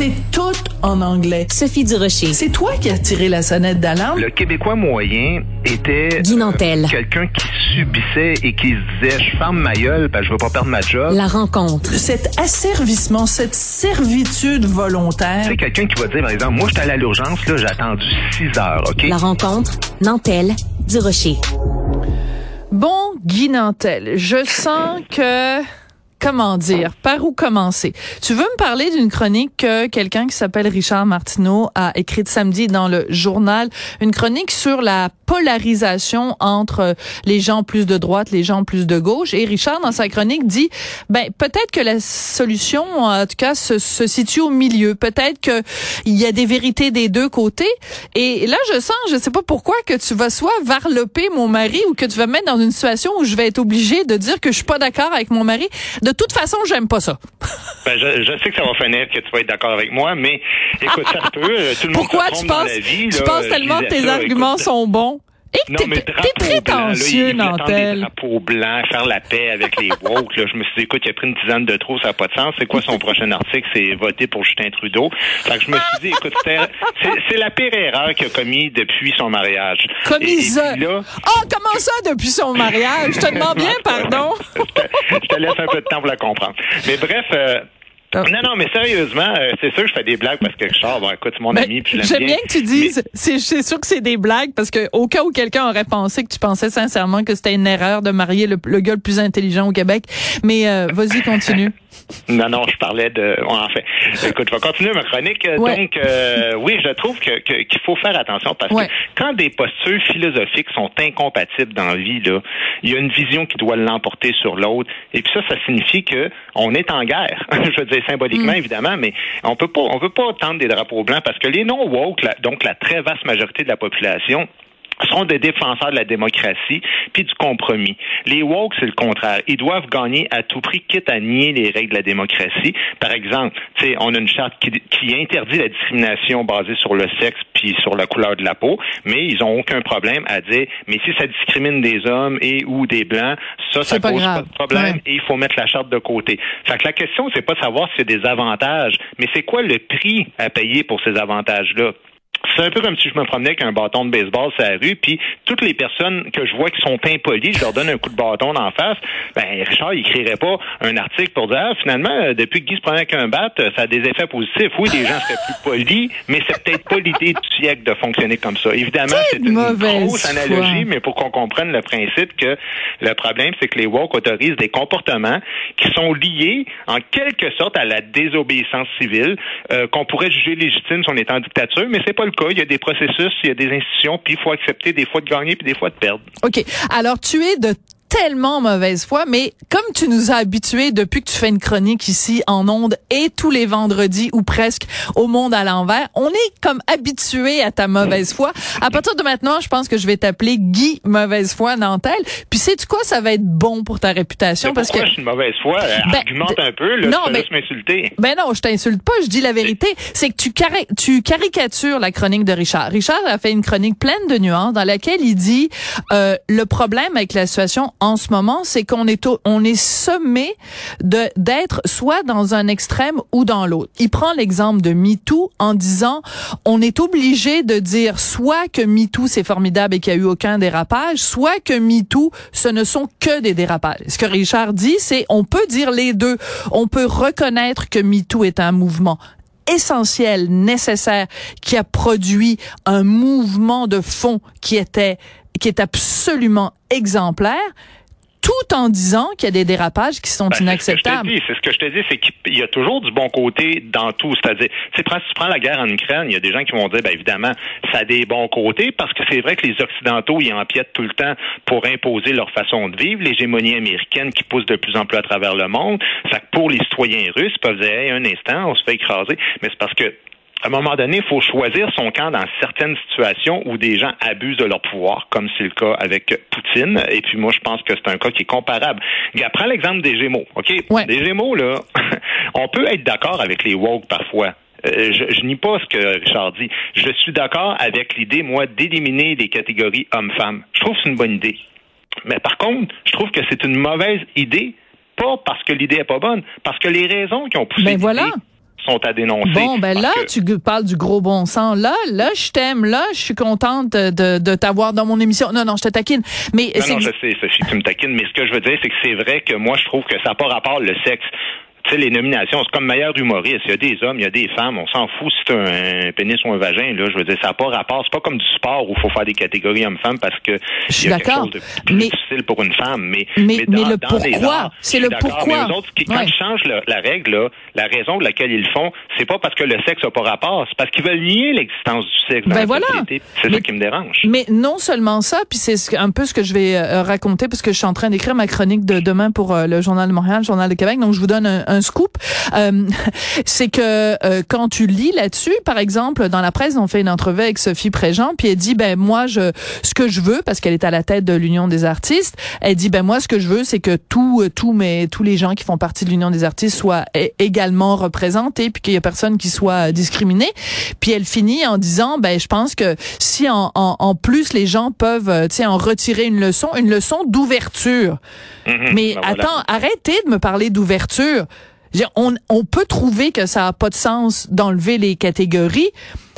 C'est tout en anglais. Sophie Durocher. C'est toi qui as tiré la sonnette d'alarme? Le Québécois moyen était Guy Nantel. euh, quelqu'un qui subissait et qui se disait je ferme ma gueule parce que je veux pas perdre ma job. La rencontre. Cet asservissement, cette servitude volontaire. C'est quelqu'un qui va dire par exemple moi j'étais allé à l'urgence là j'ai attendu 6 heures ok? La rencontre. Nantel. Durocher. Bon, Guy Nantel, je sens que comment dire, par où commencer? Tu veux me parler d'une chronique que quelqu'un qui s'appelle Richard Martineau a écrite samedi dans le journal, une chronique sur la polarisation entre les gens plus de droite, les gens plus de gauche. Et Richard, dans sa chronique, dit, ben, peut-être que la solution, en tout cas, se, situe au milieu. Peut-être que il y a des vérités des deux côtés. Et là, je sens, je sais pas pourquoi, que tu vas soit varloper mon mari ou que tu vas me mettre dans une situation où je vais être obligée de dire que je suis pas d'accord avec mon mari. Toute façon, j'aime pas ça. Ben, je, je sais que ça va finir que tu vas être d'accord avec moi mais écoute ça peut tout le monde se tu dans penses, la vie, tu là, penses tellement que tes ça, arguments écoute. sont bons? Et Non, mais drapeau blanc, là, il tendre des drapeaux blancs, faire la paix avec les woke. Là, je me suis dit, écoute, il a pris une tisane de trop, ça n'a pas de sens. C'est quoi son prochain article? C'est voter pour Justin Trudeau. Fait que je me suis dit, écoute, c'est la pire erreur qu'il a commis depuis son mariage. Commise. Là, Oh, comment ça depuis son mariage? Je te demande bien pardon. je te- je te laisse un peu de temps pour la comprendre. Mais bref, euh, Ah. non, non, mais sérieusement, euh, c'est sûr que je fais des blagues parce que Richard, bon, écoute, c'est mon Ben, ami, puis J'aime bien. bien que tu dises, c'est c'est sûr que c'est des blagues parce que au cas où quelqu'un aurait pensé que tu pensais sincèrement que c'était une erreur de marier le, le gars le plus intelligent au Québec. Mais euh, vas-y, continue. Non, non, je parlais de. enfin, écoute, je vais continuer ma chronique. Euh, Ouais. Donc, euh, oui, je trouve que que- qu'il faut faire attention parce Ouais. que quand des postures philosophiques sont incompatibles dans la vie, là, il y a une vision qui doit l'emporter sur l'autre. Et puis ça, ça signifie que on est en guerre. je veux dire symboliquement, évidemment, mais on peut pas, on peut pas tendre des drapeaux blancs parce que les non woke, donc la très vaste majorité de la population seront des défenseurs de la démocratie puis du compromis. Les woke, c'est le contraire. Ils doivent gagner à tout prix, quitte à nier les règles de la démocratie. Par exemple, tu sais, on a une charte qui, qui interdit la discrimination basée sur le sexe puis sur la couleur de la peau, mais ils ont aucun problème à dire, mais si ça discrimine des hommes et ou des blancs, ça, ça C'est pas cause grave. pas de problème Ouais. et il faut mettre la charte de côté. Fait que la question, c'est pas de savoir s'il y a des avantages, mais c'est quoi le prix à payer pour ces avantages-là? C'est un peu comme si je me promenais avec un bâton de baseball sur la rue, puis toutes les personnes que je vois qui sont impolies, je leur donne un coup de bâton d'en face. Ben, Richard, il écrirait pas un article pour dire, ah, finalement, euh, depuis que Guy se prenait avec un bat, euh, ça a des effets positifs. Oui, les gens seraient plus polis, mais c'est peut-être pas l'idée du siècle de fonctionner comme ça. Évidemment, c'est une grosse analogie, mais pour qu'on comprenne le principe que le problème, c'est que les woke autorisent des comportements qui sont liés en quelque sorte à la désobéissance civile, euh, qu'on pourrait juger légitime si on est en dictature, mais c'est pas le cas. Il y a des processus, il y a des institutions, puis il faut accepter des fois de gagner puis des fois de perdre. OK. Alors, tu es de tellement mauvaise foi, mais comme tu nous as habitués depuis que tu fais une chronique ici en ondes et tous les vendredis ou presque au monde à l'envers, on est comme habitué à ta mauvaise foi. À partir de maintenant, je pense que je vais t'appeler Guy mauvaise foi Nantel. Puis sais-tu quoi, ça va être bon pour ta réputation Mais parce que je suis une mauvaise foi? Euh, Ben, argumente un peu, là, non, mais- m'insulter. Ben non, je t'insulte pas, je dis la vérité. C'est que tu, cari- tu caricatures la chronique de Richard. Richard a fait une chronique pleine de nuances dans laquelle il dit euh, le problème avec la situation en ce moment, c'est qu'on est au- on est sommé de d'être soit dans un extrême ou dans l'autre. Il prend l'exemple de MeToo en disant on est obligé de dire soit que MeToo c'est formidable et qu'il n'y a eu aucun dérapage, soit que MeToo ce ne sont que des dérapages. Ce que Richard dit, c'est on peut dire les deux. On peut reconnaître que MeToo est un mouvement essentiel, nécessaire, qui a produit un mouvement de fond qui était, qui est absolument exemplaire, tout en disant qu'il y a des dérapages qui sont Ben, c'est ce que je te inacceptables. dis, C'est ce que je te dis, c'est qu'il y a toujours du bon côté dans tout. C'est-à-dire, si tu prends la guerre en Ukraine, il y a des gens qui vont dire, ben évidemment, ça a des bons côtés parce que c'est vrai que les Occidentaux, ils empiètent tout le temps pour imposer leur façon de vivre, l'hégémonie américaine qui pousse de plus en plus à travers le monde. Que pour les citoyens russes, ils peuvent dire, hey, un instant, on se fait écraser. Mais c'est parce que à un moment donné, il faut choisir son camp dans certaines situations où des gens abusent de leur pouvoir, comme c'est le cas avec Poutine. Et puis moi, je pense que c'est un cas qui est comparable. Prends l'exemple des Gémeaux, OK? Ouais. Les Gémeaux, là, on peut être d'accord avec les woke parfois. Euh, je, je nie pas ce que Richard dit. Je suis d'accord avec l'idée, moi, d'éliminer les catégories hommes-femmes. Je trouve que c'est une bonne idée. Mais par contre, je trouve que c'est une mauvaise idée, pas parce que l'idée est pas bonne, parce que les raisons qui ont poussé Ben l'idée voilà. Sont à dénoncer. Bon, ben là, tu parles du gros bon sens. Là, là, je t'aime. Là, je suis contente de, de t'avoir dans mon émission. Non, non, je te taquine. Mais non, non, je sais, Sophie, tu me taquines. Mais ce que je veux dire, c'est que c'est vrai que moi, je trouve que ça n'a pas rapport le sexe tu sais, les nominations, c'est comme meilleur humoriste. Il y a des hommes, il y a des femmes. On s'en fout si c'est un, pénis ou un vagin. Là, je veux dire, ça n'a pas rapport. C'est pas comme du sport où il faut faire des catégories hommes-femmes parce que je y a quelque chose de plus mais, difficile pour une femme. Mais, mais, mais, le pourquoi, c'est le pourquoi? Mais eux autres, quand ils changent la règle, là, la raison pour laquelle ils le font, c'est pas parce que le sexe n'a pas rapport, c'est parce qu'ils veulent nier l'existence du sexe dans ben la voilà. société. C'est ça qui me dérange. Mais non seulement ça, puis c'est un peu ce que je vais euh, raconter parce que je suis en train d'écrire ma chronique de demain pour euh, le Journal de Montréal, le Journal de Québec. Donc, je vous donne un, un scoop. Euh, c'est que euh, quand tu lis là-dessus, par exemple, dans la presse, on fait une entrevue avec Sophie Préjean, puis elle dit ben moi je ce que je veux parce qu'elle est à la tête de l'Union des artistes, elle dit ben moi ce que je veux c'est que tous tous mes tous les gens qui font partie de l'Union des artistes soient également représentés puis qu'il y ait personne qui soit discriminé. Puis elle finit en disant ben je pense que si en, en, en plus les gens peuvent euh, tu sais en retirer une leçon, une leçon d'ouverture. Mhm. Mais Ben attends, voilà. arrêtez de me parler d'ouverture. On, peut trouver que ça a pas de sens d'enlever les catégories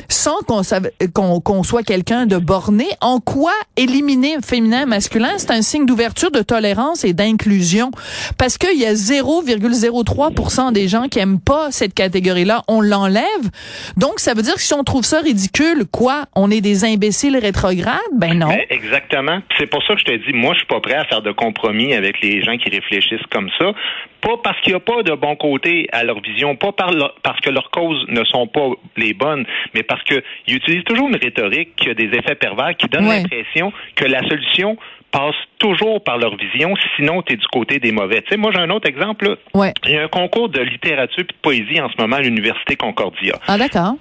sans qu'on soit quelqu'un de borné. En quoi éliminer féminin masculin, c'est un signe d'ouverture, de tolérance et d'inclusion? Parce qu'il y a 0,03% des gens qui aiment pas cette catégorie-là, on l'enlève. Donc ça veut dire que si on trouve ça ridicule, quoi, on est des imbéciles rétrogrades? Ben non. Ben, exactement. C'est pour ça que je te dis, moi, je suis pas prêt à faire de compromis avec les gens qui réfléchissent comme ça. Pas parce qu'il n'y a pas de bon côté à leur vision, pas par leur- parce que leurs causes ne sont pas les bonnes, mais parce qu'ils utilisent toujours une rhétorique qui a des effets pervers, qui donne Ouais. l'impression que la solution passe toujours par leur vision, sinon tu es du côté des mauvais. Tu sais, moi, j'ai un autre exemple. là. Ouais. Il y a un concours de littérature et de poésie en ce moment à l'Université Concordia Ah d'accord.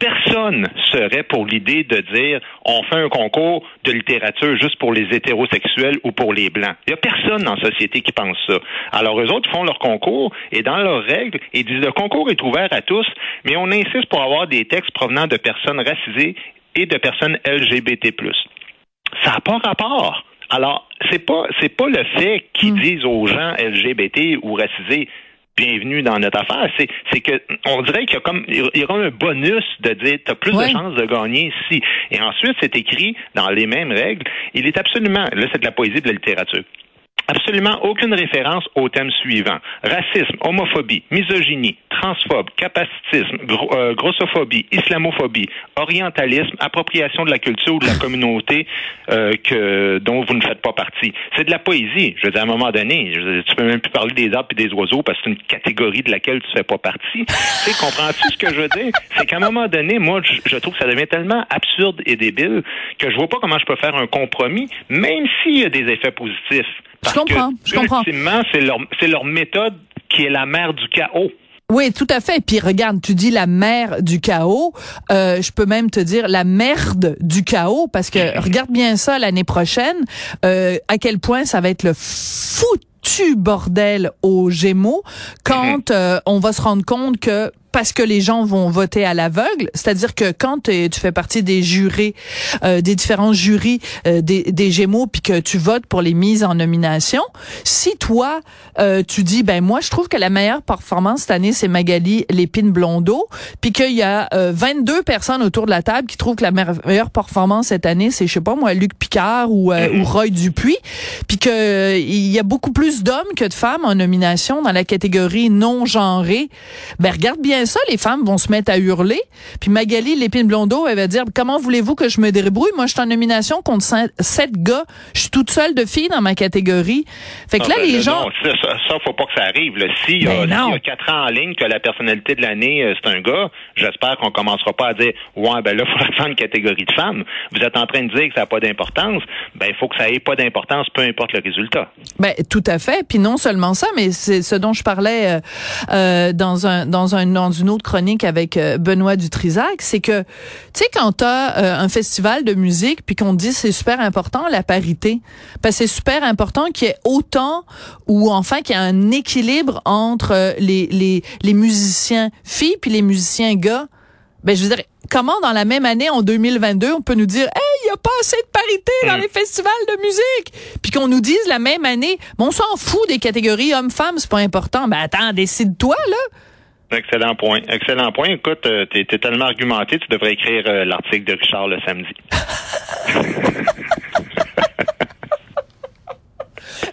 Personne serait pour l'idée de dire on fait un concours de littérature juste pour les hétérosexuels ou pour les blancs. Il n'y a personne dans la société qui pense ça. Alors eux autres font leur concours et dans leurs règles, ils disent le concours est ouvert à tous, mais on insiste pour avoir des textes provenant de personnes racisées et de personnes LGBT+. Ça n'a pas rapport. Alors, c'est pas c'est pas le fait qu'ils disent aux gens LGBT ou racisés bienvenue dans notre affaire, c'est c'est que on dirait qu'il y a comme il y aura un bonus de dire tu as plus Ouais. de chances de gagner ici. Et ensuite, c'est écrit dans les mêmes règles, il est absolument là c'est de la poésie de la littérature. Absolument aucune référence au thème suivant. Racisme, homophobie, misogynie, transphobe, capacitisme, gro- euh, grossophobie, islamophobie, orientalisme, appropriation de la culture ou de la communauté euh, que, dont vous ne faites pas partie. C'est de la poésie. Je veux dire, à un moment donné, je veux dire, tu peux même plus parler des arbres et des oiseaux parce que c'est une catégorie de laquelle tu fais pas partie. tu sais, comprends-tu ce que je veux dire? C'est qu'à un moment donné, moi, je, je trouve que ça devient tellement absurde et débile que je vois pas comment je peux faire un compromis, même s'il y a des effets positifs. Parce comprends, que, je comprends. ultimement, c'est leur, c'est leur méthode qui est la mère du chaos. Oui, tout à fait. Puis regarde, tu dis la mère du chaos. Euh, je peux même te dire la merde du chaos parce que regarde bien ça l'année prochaine. Euh, à quel point ça va être le foutu bordel aux Gémeaux quand euh, on va se rendre compte que parce que les gens vont voter à l'aveugle, c'est-à-dire que quand t'es- tu fais partie des jurés, euh, des différents jurys euh, des, des Gémeaux, puis que tu votes pour les mises en nomination, si toi euh, tu dis ben moi je trouve que la meilleure performance cette année c'est Magali Lépine Blondeau, puis qu'il y a euh, 22 personnes autour de la table qui trouvent que la me- meilleure performance cette année c'est je sais pas moi Luc Picard ou, euh, ou Roy Dupuis, puis que euh, il y a beaucoup plus d'hommes que de femmes en nomination dans la catégorie non genrée, ben regarde bien ça, les femmes vont se mettre à hurler. Puis Magali Lépine Blondeau, elle va dire comment voulez-vous que je me débrouille? Moi, je suis en nomination contre sept gars. Je suis toute seule de filles dans ma catégorie. Fait que Ah, là, ben, les gens ça, ça, ça, faut pas que ça arrive. S'il y, a- Ben non. y a quatre ans en ligne que la personnalité de l'année, euh, c'est un gars, j'espère qu'on commencera pas à dire Ouais, ben là, il faudra faire une catégorie de femmes. Vous êtes en train de dire que ça n'a pas d'importance. Ben, il faut que ça ait pas d'importance, peu importe le résultat. Ben tout à fait. Puis non seulement ça, mais c'est ce dont je parlais euh, euh, dans un dans un dans une autre chronique avec euh, Benoît Dutrisac, c'est que tu sais quand t'as euh, un festival de musique puis qu'on dit c'est super important la parité, parce que c'est super important qu'il y ait autant ou enfin qu'il y ait un équilibre entre euh, les les les musiciens filles puis les musiciens gars. Ben je veux dire comment dans la même année en 2022 on peut nous dire hey il y a pas assez de parité dans les festivals de musique? Puis qu'on nous dise la même année bon on s'en fout des catégories hommes-femmes c'est pas important. Ben attends décide-toi là Excellent point. Excellent point. Écoute, euh, tu es, tellement argumenté, tu devrais écrire euh, l'article de Richard le samedi.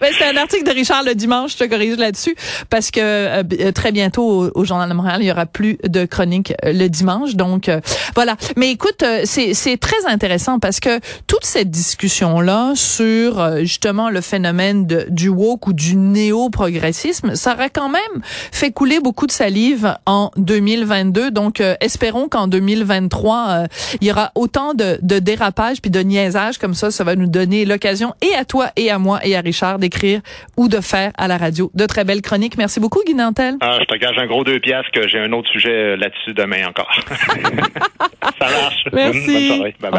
Ben, c'est un article de Richard le dimanche, je te corrige là-dessus, parce que euh, euh, très bientôt au, Journal de Montréal, il y aura plus de chroniques euh, le dimanche. Donc voilà. Mais écoute, c'est, c'est très intéressant parce que toute cette discussion-là sur justement le phénomène de, du woke ou du néo-progressisme, ça aurait quand même fait couler beaucoup de salive en 2022. Donc espérons qu'en 2023, il y aura autant de, de dérapages puis de niaisages comme ça. Ça va nous donner l'occasion et à toi et à moi et à Richard d'écrire ou de faire à la radio. De très belles chroniques. Merci beaucoup, Guy Nantel. Ah, je te gage un gros deux piastres que j'ai un autre sujet euh, là-dessus demain encore. Ça marche. Merci. Bonne soirée. Bye bye.